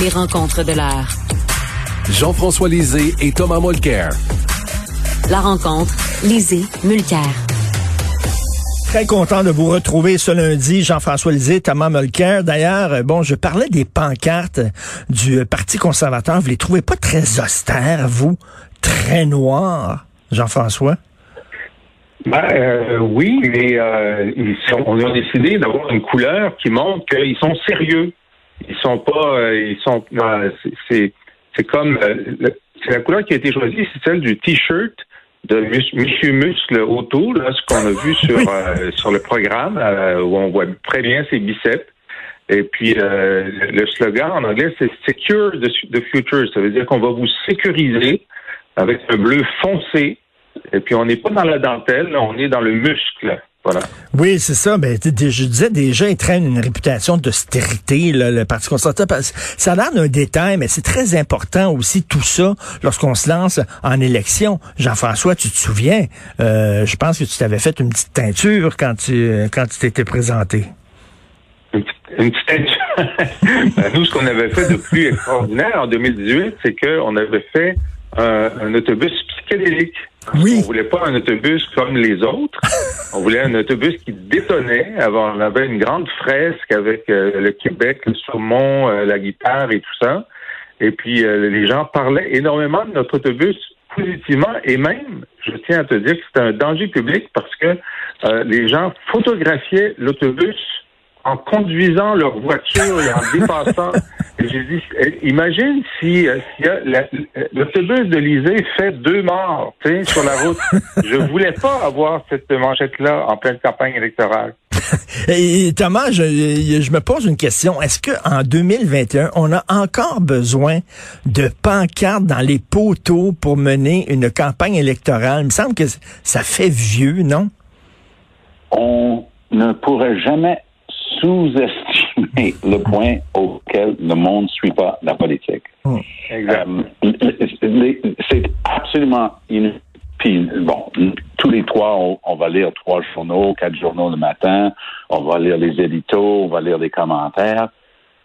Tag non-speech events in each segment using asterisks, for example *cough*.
Les rencontres de l'heure. Jean-François Lisée et Thomas Mulcair. La rencontre, Lisée, Mulcair. Très content de vous retrouver ce lundi, Jean-François Lisée, Thomas Mulcair. D'ailleurs, euh, bon, je parlais des pancartes du Parti conservateur. Vous les trouvez pas très austères, vous? Très noirs, Jean-François? Ben, euh, oui, mais euh, ils sont, on a décidé d'avoir une couleur qui montre qu'ils sont sérieux. Ils sont pas, euh, ils sont, euh, c'est, c'est comme, euh, c'est la couleur qui a été choisie, c'est celle du t-shirt de Monsieur Muscle autour, là, ce qu'on a vu *laughs* sur euh, sur le programme euh, où on voit très bien ses biceps. Et puis euh, le slogan en anglais c'est Secure the, future. Ça veut dire qu'on va vous sécuriser avec un bleu foncé. Et puis on n'est pas dans la dentelle, on est dans le muscle. Voilà. Oui, c'est ça. Ben, je disais déjà, ils traînent une réputation d'austérité, le Parti conservateur. Ça a l'air d'un détail, mais c'est très important aussi tout ça lorsqu'on se lance en élection. Jean-François, tu te souviens, euh, je pense que tu t'avais fait une petite teinture quand tu quand tu t'étais présenté. Une petite, une petite- *laughs* Ben, Nous, ce qu'on avait fait de plus extraordinaire en 2018, c'est qu'on avait fait un, un autobus psychédélique. Oui. On voulait pas un autobus comme les autres. *laughs* On voulait un autobus qui détonnait. Alors, on avait une grande fresque avec euh, le Québec, le saumon, euh, la guitare et tout ça. Et puis, euh, les gens parlaient énormément de notre autobus positivement. Et même, je tiens à te dire que c'était un danger public parce que les gens photographiaient l'autobus en conduisant leur voiture et en *laughs* dépassant. J'ai dit, eh, imagine si, euh, a la- l'autobus de l'Isée fait deux morts, sur la route. *laughs* Je voulais pas avoir cette manchette-là en pleine campagne électorale. *laughs* Et, Thomas, je, je me pose une question. Est-ce que en 2021, on a encore besoin de pancartes dans les poteaux pour mener une campagne électorale? Il me semble que ça fait vieux, non? on ne pourrait jamais sous-estimer le point auquel le monde ne suit pas la politique. Euh, les- c'est absolument inutile. Puis, bon, tous les trois, on, on va lire trois journaux, quatre journaux le matin, on va lire les éditos, on va lire les commentaires.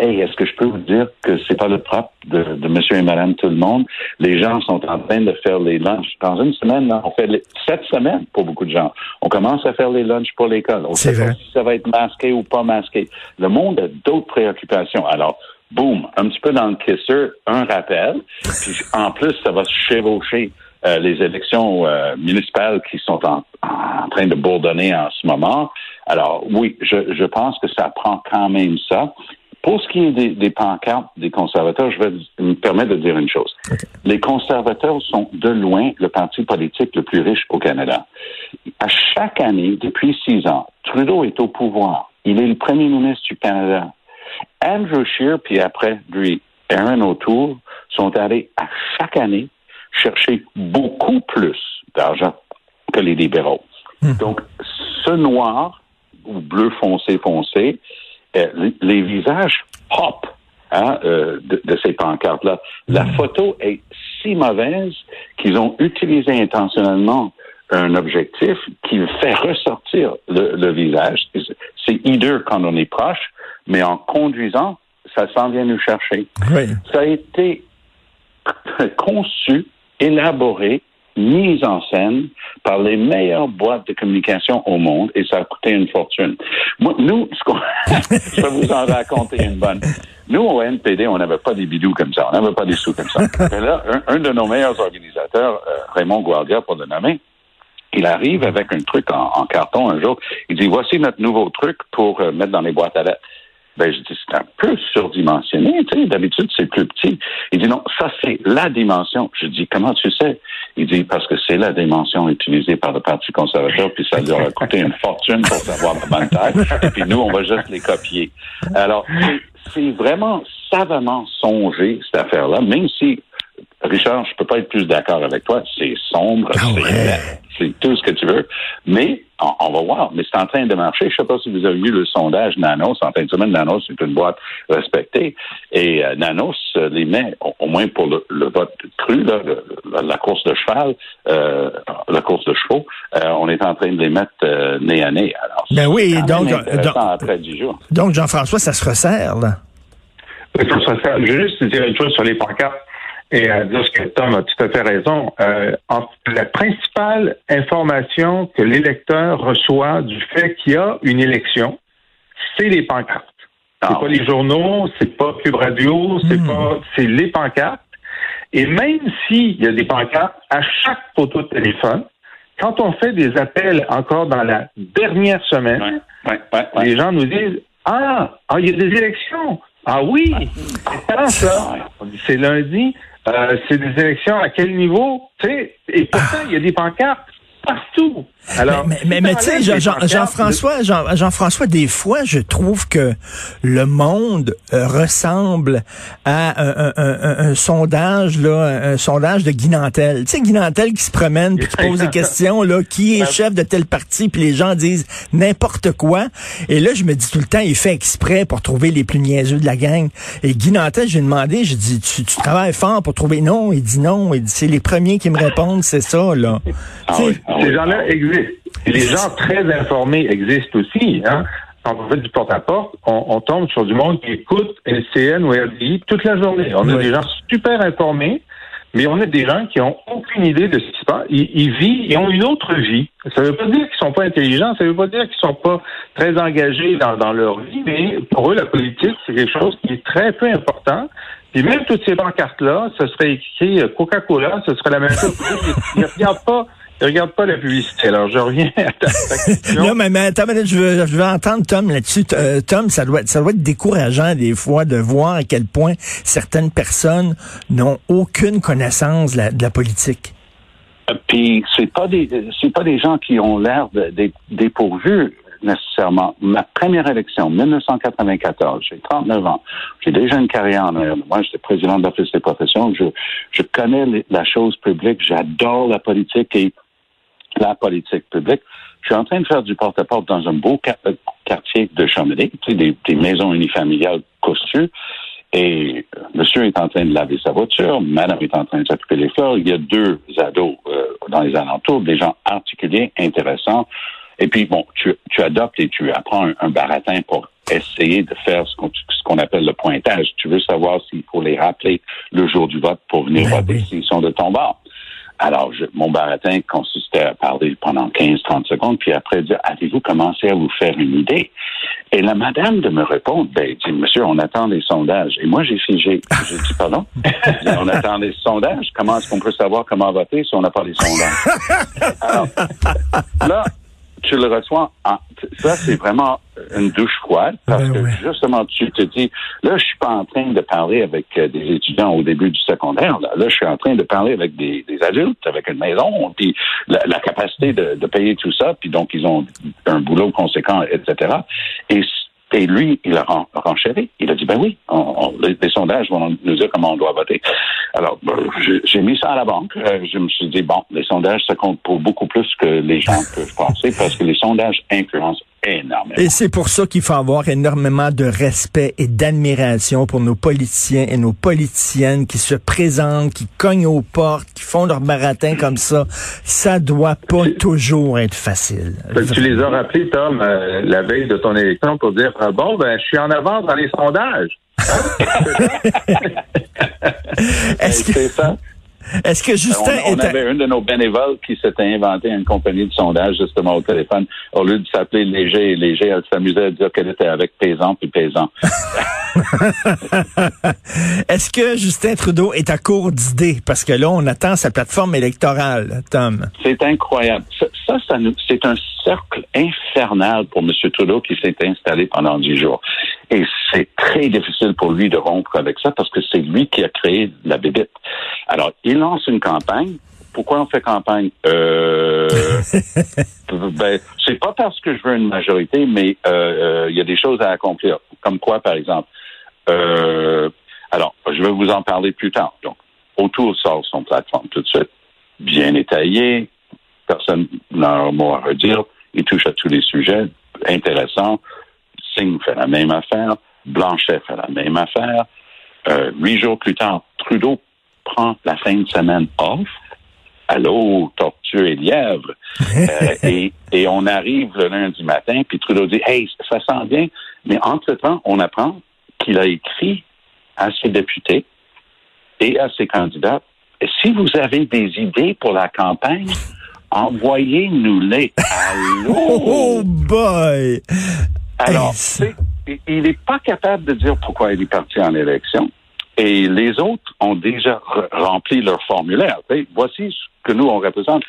Hey, est-ce que je peux vous dire que c'est pas le propre de, de monsieur et madame tout le monde? Les gens sont en train de faire les lunchs. Dans une semaine, là, on fait les, sept semaines pour beaucoup de gens. On commence à faire les lunchs pour l'école. On C'est sait pas vrai. si ça va être masqué ou pas masqué. Le monde a d'autres préoccupations. Alors, boum, un petit peu dans le kisser, un rappel. Puis en plus, ça va se chevaucher euh, les élections euh, municipales qui sont en, en train de bourdonner en ce moment. Alors, oui, je, je pense que ça prend quand même ça. Pour ce qui est des, des pancartes des conservateurs, je vais me permettre de dire une chose. Les conservateurs sont de loin le parti politique le plus riche au Canada. À chaque année, depuis six ans, Trudeau est au pouvoir. Il est le premier ministre du Canada. Andrew Scheer, puis après lui, Aaron O'Toole, sont allés à chaque année chercher beaucoup plus d'argent que les libéraux. Donc, ce noir ou bleu foncé foncé, les, les visages pop hein, euh, de, de ces pancartes-là. La photo est si mauvaise qu'ils ont utilisé intentionnellement un objectif qui fait ressortir le, le visage. C'est hideux quand on est proche, mais en conduisant, ça s'en vient nous chercher. Oui. Ça a été *laughs* conçu, élaboré, mis en scène par les meilleures boîtes de communication au monde et ça a coûté une fortune. Moi, nous, ce qu'on- *laughs* je vais vous en raconter une bonne. Nous, au NPD, on n'avait pas des bidous comme ça, on n'avait pas des sous comme ça. *laughs* Mais là, un, un de nos meilleurs organisateurs, euh, Raymond Guardia, pour le nommer, il arrive avec un truc en, en carton un jour. Il dit, voici notre nouveau truc pour euh, mettre dans les boîtes à lettres. Ben, je dis, c'est un peu surdimensionné, tu sais, d'habitude, c'est plus petit. Il dit, non, ça, c'est la dimension. Je dis, comment tu sais? Il dit, parce que c'est la dimension utilisée par le Parti conservateur, puis ça leur a coûté une fortune pour savoir la bonne taille, et *laughs* puis nous, on va juste les copier. Alors, c'est- vraiment savamment songé, cette affaire-là, même si Richard, je peux pas être plus d'accord avec toi. C'est sombre, Ah c'est ouais. laid, c'est tout ce que tu veux. Mais on, on va voir. Mais c'est en train de marcher. Je sais pas si vous avez vu le sondage Nanos. En fin de semaine, Nanos c'est une boîte respectée. Et euh, Nanos euh, les met, au, au moins pour le, le vote cru, là, le- la, la course de cheval, euh, la course de chevaux, euh, on est en train de les mettre euh, nez à nez. Alors, Ben oui, donc, donc- après dix jours. Donc, Jean-François, ça se resserre, là. Faut se faire- Je veux juste dire une chose sur les pancartes et à dire ce que Tom a tout à fait raison. Euh, en- la principale information que l'électeur reçoit du fait qu'il y a une élection, c'est les pancartes. C'est Ah pas oui. les journaux, c'est pas Cube Radio, c'est Hmm. pas, c'est les pancartes. Et même s'il y a des pancartes à chaque poteau de téléphone, quand on fait des appels encore dans la dernière semaine, Ouais, ouais, ouais, ouais. les gens nous disent Ah, ah, il y a des élections. Ah oui, c'est ça? On dit, C'est lundi. Euh, c'est des élections à quel niveau? Tu sais, et pourtant, il y a des pancartes partout. Alors, mais, mais, mais tu sais, Jean- Jean- Jean-François, Jean, Jean-François, des fois, je trouve que le monde euh, ressemble à un, un- un- un sondage, là, un sondage de Guinantel. Tu sais, Guinantel qui se promène puis qui *laughs* pose des questions, là, qui est chef de tel parti, puis les gens disent n'importe quoi. Et là, je me dis tout le temps, il fait exprès pour trouver les plus niaiseux de la gang. Et Guinantel, j'ai demandé, j'ai dit, tu, tu travailles fort pour trouver non. Il dit non. Il dit, c'est les premiers qui me répondent, c'est ça, là. Ah Ces gens-là existent. Et les gens très informés existent aussi. Hein? Quand on fait du porte-à-porte, on, on tombe sur du monde qui écoute LCN ou RDI toute la journée. On a Oui. des gens super informés, mais on a des gens qui ont aucune idée de ce qui se passe. Ils, ils vivent, ils ont une autre vie. Ça ne veut pas dire qu'ils sont pas intelligents, ça ne veut pas dire qu'ils sont pas très engagés dans, dans leur vie, mais pour eux, la politique, c'est quelque chose qui est très peu important. Puis même toutes ces pancartes-là, ce serait écrit Coca-Cola, ce serait la même chose. Ils ne regardent pas, ils regardent pas la publicité. Alors, je reviens à ta, *laughs* question. Non, mais, mais attends, je veux, je veux entendre Tom là-dessus. Euh, Tom, ça doit, être- ça doit être décourageant des fois de voir à quel point certaines personnes n'ont aucune connaissance de la, de la politique. Euh, Puis c'est pas des c'est pas des gens qui ont l'air dépourvus nécessairement. Ma première élection, 1994, j'ai 39 ans. J'ai déjà une carrière en arrière moi. J'étais président de l'Office des professions. Je, je connais les- la chose publique. J'adore la politique et la politique publique. Je suis en train de faire du porte-à-porte dans un beau euh, quartier de Chamonix, tu sais, des, des maisons unifamiliales cossues. Et euh, monsieur est en train de laver sa voiture, madame est en train de s'occuper des fleurs. Il y a deux ados euh, dans les alentours, des gens articulés, intéressants. Et puis, bon, tu, tu adoptes et tu apprends un, un baratin pour essayer de faire ce qu'on appelle le pointage. Tu veux savoir s'il faut les rappeler le jour du vote pour venir Ben voter oui. s'ils sont de ton bord. Alors, je, mon baratin consistait à parler pendant 15-30 secondes, puis après dire, avez-vous commencé à vous faire une idée? Et la madame de me répondre, ben, dit, monsieur, on attend les sondages. Et moi, j'ai figé. J'ai dit, pardon? *laughs* On attend les sondages. Comment est-ce qu'on peut savoir comment voter si on n'a pas les sondages? Alors, là, tu le reçois en, ça, c'est vraiment une douche froide parce Ben que ouais. justement, tu te dis, là, je suis pas en train de parler avec euh, des étudiants au début du secondaire. Là, Là, je suis en train de parler avec des, des adultes, avec une maison, puis la, la capacité de, de payer tout ça, puis donc ils ont un boulot conséquent, etc. Et, et lui, il a ren- renchéri. Il a dit, ben oui, on- on- les, sondages vont nous dire comment on doit voter. Alors, ben, j'ai- j'ai mis ça à la banque. Euh, je me suis dit, bon, les sondages, ça compte pour beaucoup plus que les gens peuvent penser parce que les sondages influencent énormément. Et c'est pour ça qu'il faut avoir énormément de respect et d'admiration pour nos politiciens et nos politiciennes qui se présentent, qui cognent aux portes, qui font leur baratin comme ça. Ça doit pas toujours être facile. Que tu les as rappelés, Tom, euh, la veille de ton élection pour dire ah, bon, ben, je suis en avance dans les sondages. *laughs* *laughs* Est-ce que, C'est ça. Est-ce que Justin on, on est... à- avait une de nos bénévoles qui s'était inventé une compagnie de sondage justement au téléphone. Au lieu de s'appeler Léger et Léger, elle s'amusait à dire qu'elle était avec Paysan puis Paysan. *laughs* Est-ce que Justin Trudeau est à court d'idées? Parce que là, on attend sa plateforme électorale, Tom. C'est incroyable. Ça, c'est un cercle infernal pour M. Trudeau qui s'est installé pendant dix jours. Et c'est très difficile pour lui de rompre avec ça parce que c'est lui qui a créé la bébête. Alors, il lance une campagne. Pourquoi on fait campagne? Euh, *laughs* ben, c'est pas parce que je veux une majorité, mais euh, euh, il y a des choses à accomplir. Comme quoi, par exemple? Euh, je vais vous en parler plus tard. Donc, Autour sort son plateforme tout de suite, bien étayé, personne n'a un mot à redire, il touche à tous les sujets, intéressants. Singh fait la même affaire, Blanchet fait la même affaire. Euh, huit jours plus tard, Trudeau prend la fin de semaine off. Allô, tortue et lièvre. *laughs* Euh, et, et on arrive le lundi matin, puis Trudeau dit, hey, ça sent bien. Mais entre-temps, on apprend qu'il a écrit à ses députés et à ses candidats, si vous avez des idées pour la campagne, envoyez-nous-les. Allô? *laughs* Oh boy! Alors, Hey, il n'est pas capable de dire pourquoi il est parti en élection. Et les autres ont déjà re- rempli leur formulaire. Voici ce que nous, on représente.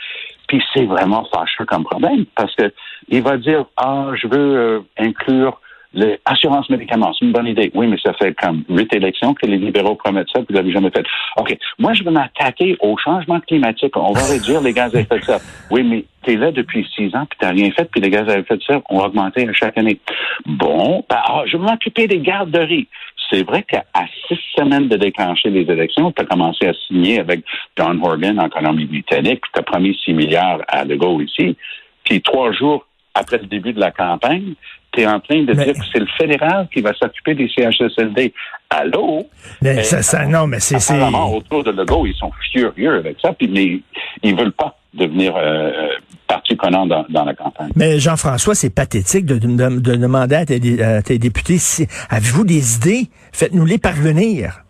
Puis c'est vraiment fâcheux comme problème parce que il va dire, ah, je veux euh, inclure l'assurance médicaments. C'est une bonne idée. Oui, mais ça fait comme huit élections que les libéraux promettent ça, puis vous l'avez jamais fait. OK. Moi, je veux m'attaquer au changement climatique. On va réduire les gaz à effet de serre. Oui, mais tu es là depuis six ans, puis tu rien fait, puis les gaz à effet de serre ont augmenté à chaque année. Bon, ben, ah, je veux m'occuper des garderies. C'est vrai qu'à six semaines de déclencher les élections, tu as commencé à signer avec John Horgan en Colombie-Britannique, tu as promis 6 milliards à De Gaulle ici. Puis trois jours après le début de la campagne, tu es en train de Mais- dire que c'est le fédéral qui va s'occuper des CHSLD. Allô? Mais Euh, ça, ça- non, mais c'est, autour de Legault, ils sont furieux avec ça, puis mais ils veulent pas devenir euh, euh, partie prenante dans, dans la campagne. mais Jean-François, c'est pathétique de, de- de demander à tes, à tes députés si, avez-vous des idées? Faites-nous les parvenir.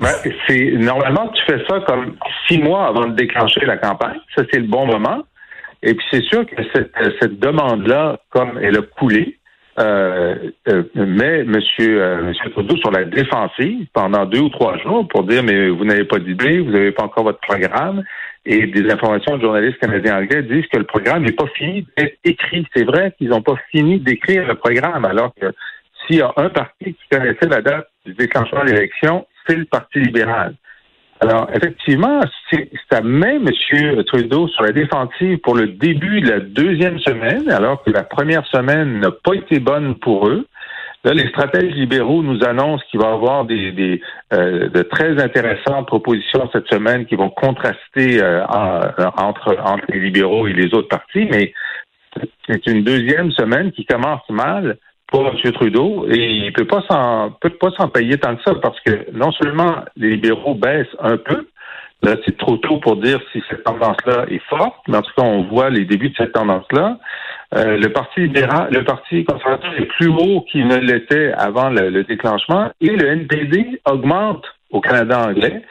Ben, c'est normalement tu fais ça comme six mois avant de déclencher la campagne. Ça c'est le bon moment. Et puis c'est sûr que cette, cette demande-là, comme elle a coulé, euh, euh, met Monsieur, euh, Monsieur Trudeau sur la défensive pendant deux ou trois jours pour dire mais vous n'avez pas d'idée, vous n'avez pas encore votre programme. Et des informations de journalistes canadiens anglais disent que le programme n'est pas fini d'être écrit. C'est vrai qu'ils n'ont pas fini d'écrire le programme, alors que s'il y a un parti qui connaissait la date du déclenchement de l'élection, c'est le Parti libéral. Alors, effectivement, ça met M. Trudeau sur la défensive pour le début de la deuxième semaine, alors que la première semaine n'a pas été bonne pour eux. Là, les stratèges libéraux nous annoncent qu'il va y avoir des, des, euh, de très intéressantes propositions cette semaine qui vont contraster euh, en- entre, entre les libéraux et les autres partis, mais c'est une deuxième semaine qui commence mal pour M. Trudeau et il peut pas s'en peut pas s'en payer tant que ça parce que non seulement les libéraux baissent un peu, là c'est trop tôt pour dire si cette tendance-là est forte, mais en tout cas on voit les débuts de cette tendance-là. Euh, le Parti libéral, le Parti conservateur est plus haut qu'il ne l'était avant le, le déclenchement et le NPD augmente au Canada anglais.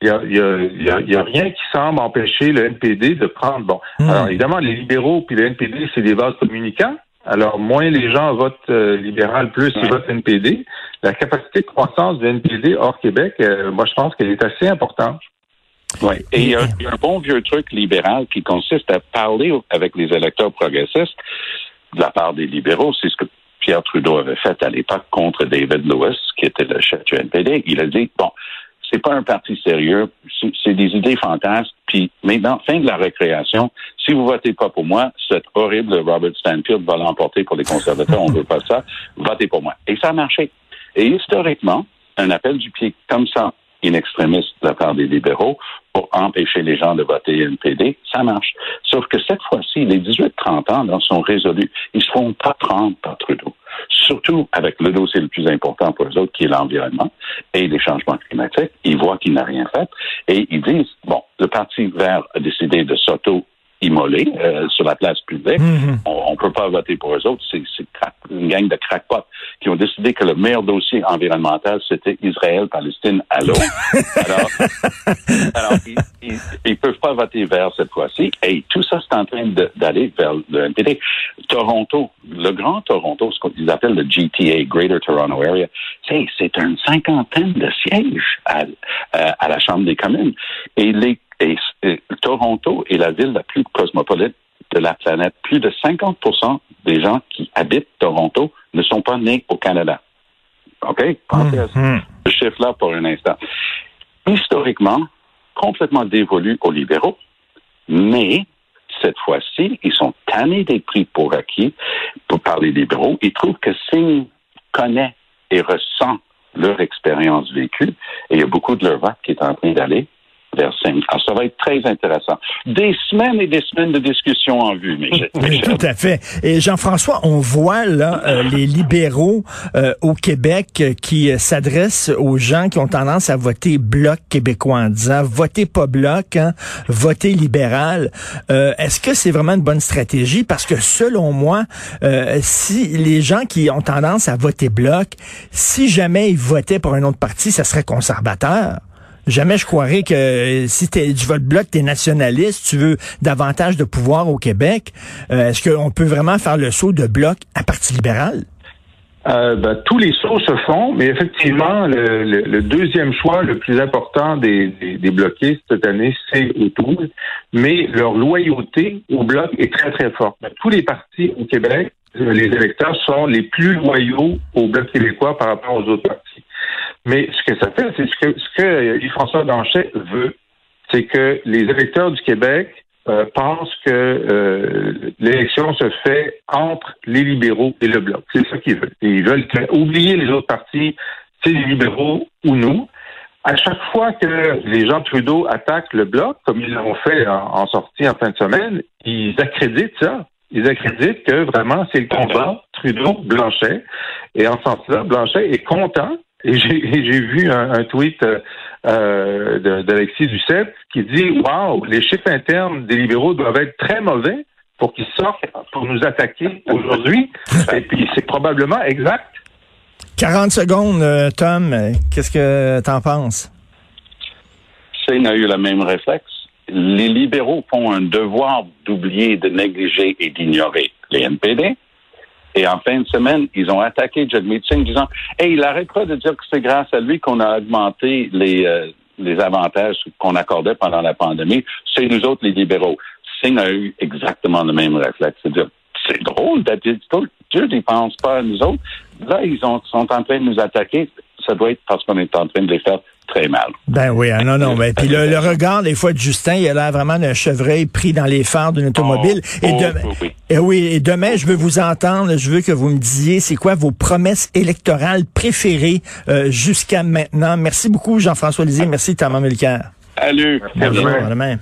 Il y a, il y, a, y, a, y a rien qui semble empêcher le NPD de prendre. Bon, Hmm. alors évidemment, les libéraux puis le NPD, c'est des vases communicants. Alors, moins les gens votent euh, libéral, plus ils votent NPD. La capacité de croissance du NPD hors Québec, euh, moi, je pense qu'elle est assez importante. Ouais. Et il y a un bon vieux truc libéral qui consiste à parler avec les électeurs progressistes de la part des libéraux. C'est ce que Pierre Trudeau avait fait à l'époque contre David Lewis, qui était le chef du NPD. Il a dit, bon, c'est pas un parti sérieux, c'est des idées fantasques, puis maintenant, fin de la récréation, si vous votez pas pour moi, cet horrible Robert Stanfield va l'emporter pour les conservateurs, on veut pas ça, votez pour moi. Et ça a marché. Et historiquement, un appel du pied comme ça, in extremis de la part des libéraux, pour empêcher les gens de voter NPD, ça marche. Sauf que cette fois-ci, les 18-30 ans là, sont résolus. Ils se font pas prendre par Trudeau. Surtout avec le dossier le plus important pour eux autres, qui est l'environnement et les changements climatiques. Ils voient qu'il n'a rien fait et ils disent, bon, le Parti vert a décidé de s'auto immoler euh, sur la place publique. Mhm. On ne peut pas voter pour eux autres. C'est une gang de crackpots qui ont décidé que le meilleur dossier environnemental, c'était Israël-Palestine à l'eau. *laughs* alors, alors ils, ils peuvent pas voter vert cette fois-ci. Et tout ça, c'est en train d'aller vers le NPD. Toronto, le grand Toronto, ce qu'ils appellent le GTA, Greater Toronto Area, c'est une cinquantaine de sièges à, euh, à la Chambre des communes. Et les et, et Toronto est la ville la plus cosmopolite de la planète. Plus de 50% des gens qui habitent Toronto ne sont pas nés au Canada. OK? Pensez à Mhm. ce chiffre-là pour un instant. Historiquement, complètement dévolu aux libéraux, mais cette fois-ci, ils sont tannés des prix pour acquis pour par les libéraux. Ils trouvent que Singh connaît et ressent leur expérience vécue, et il y a beaucoup de leur vote qui est en train d'aller alors, ça va être très intéressant. Des semaines et des semaines de discussion en vue, Michel. Oui, tout à fait. Et Jean-François, on voit là euh, les libéraux euh, au Québec euh, qui s'adressent aux gens qui ont tendance à voter bloc québécois en disant votez pas bloc, hein, votez libéral. Est-ce que c'est vraiment une bonne stratégie? Parce que selon moi, si les gens qui ont tendance à voter bloc, si jamais ils votaient pour un autre parti, ça serait conservateur. Jamais je croirais que euh, si tu du vote bloc, tu es nationaliste, tu veux davantage de pouvoir au Québec. Euh, est-ce qu'on peut vraiment faire le saut de bloc à Parti libéral? Euh, ben, tous les sauts se font, mais effectivement, le, deuxième choix le plus important des, des, bloquistes cette année, c'est Autour. Mais leur loyauté au bloc est très, très forte. Tous les partis au Québec, les électeurs sont les plus loyaux au bloc québécois par rapport aux autres partis. Mais ce que ça fait, c'est ce que, ce que françois Danchet veut, c'est que les électeurs du Québec euh, pensent que euh, l'élection se fait entre les libéraux et le bloc. C'est ça qu'ils veulent. ils veulent oublier les autres partis, c'est les libéraux ou nous. À chaque fois que les gens Trudeau attaquent le bloc, comme ils l'ont fait en, sortie en fin de semaine, ils accréditent ça. Ils accréditent que vraiment c'est le combat Trudeau-Blanchet. Et en ce sens-là, Blanchet est content et j'ai vu un, tweet euh, euh d'Alexis Duceppe qui dit Waouh, les chiffres internes des libéraux doivent être très mauvais pour qu'ils sortent pour nous attaquer aujourd'hui. Et puis c'est probablement exact. 40 secondes, euh, Tom. Qu'est-ce que tu en penses? Shane a eu le même réflexe. Les libéraux font un devoir d'oublier, de négliger et d'ignorer les NPD. Et en fin de semaine, ils ont attaqué Jagmeet Singh disant Hey, il arrête pas de dire que c'est grâce à lui qu'on a augmenté les, euh, les avantages qu'on accordait pendant la pandémie. C'est nous autres, les libéraux. Singh a eu exactement le même réflexe. C'est-à-dire, c'est drôle d'être Dieu ne pense pas à nous autres. Là, ils sont en train de nous attaquer. Ça doit être parce qu'on est en train de les faire très mal. Ben oui, ah, non, non. Ben, puis le, regard, des fois, de Justin, il a l'air vraiment d'un chevreuil pris dans les phares d'une automobile. Oh, et, oh, oui. et oui, et demain, je veux vous entendre, je veux que vous me disiez, c'est quoi vos promesses électorales préférées euh, jusqu'à maintenant? Merci beaucoup, Jean-François Lisée. Merci, Thomas Mulcair. Salut. Bonjour, demain.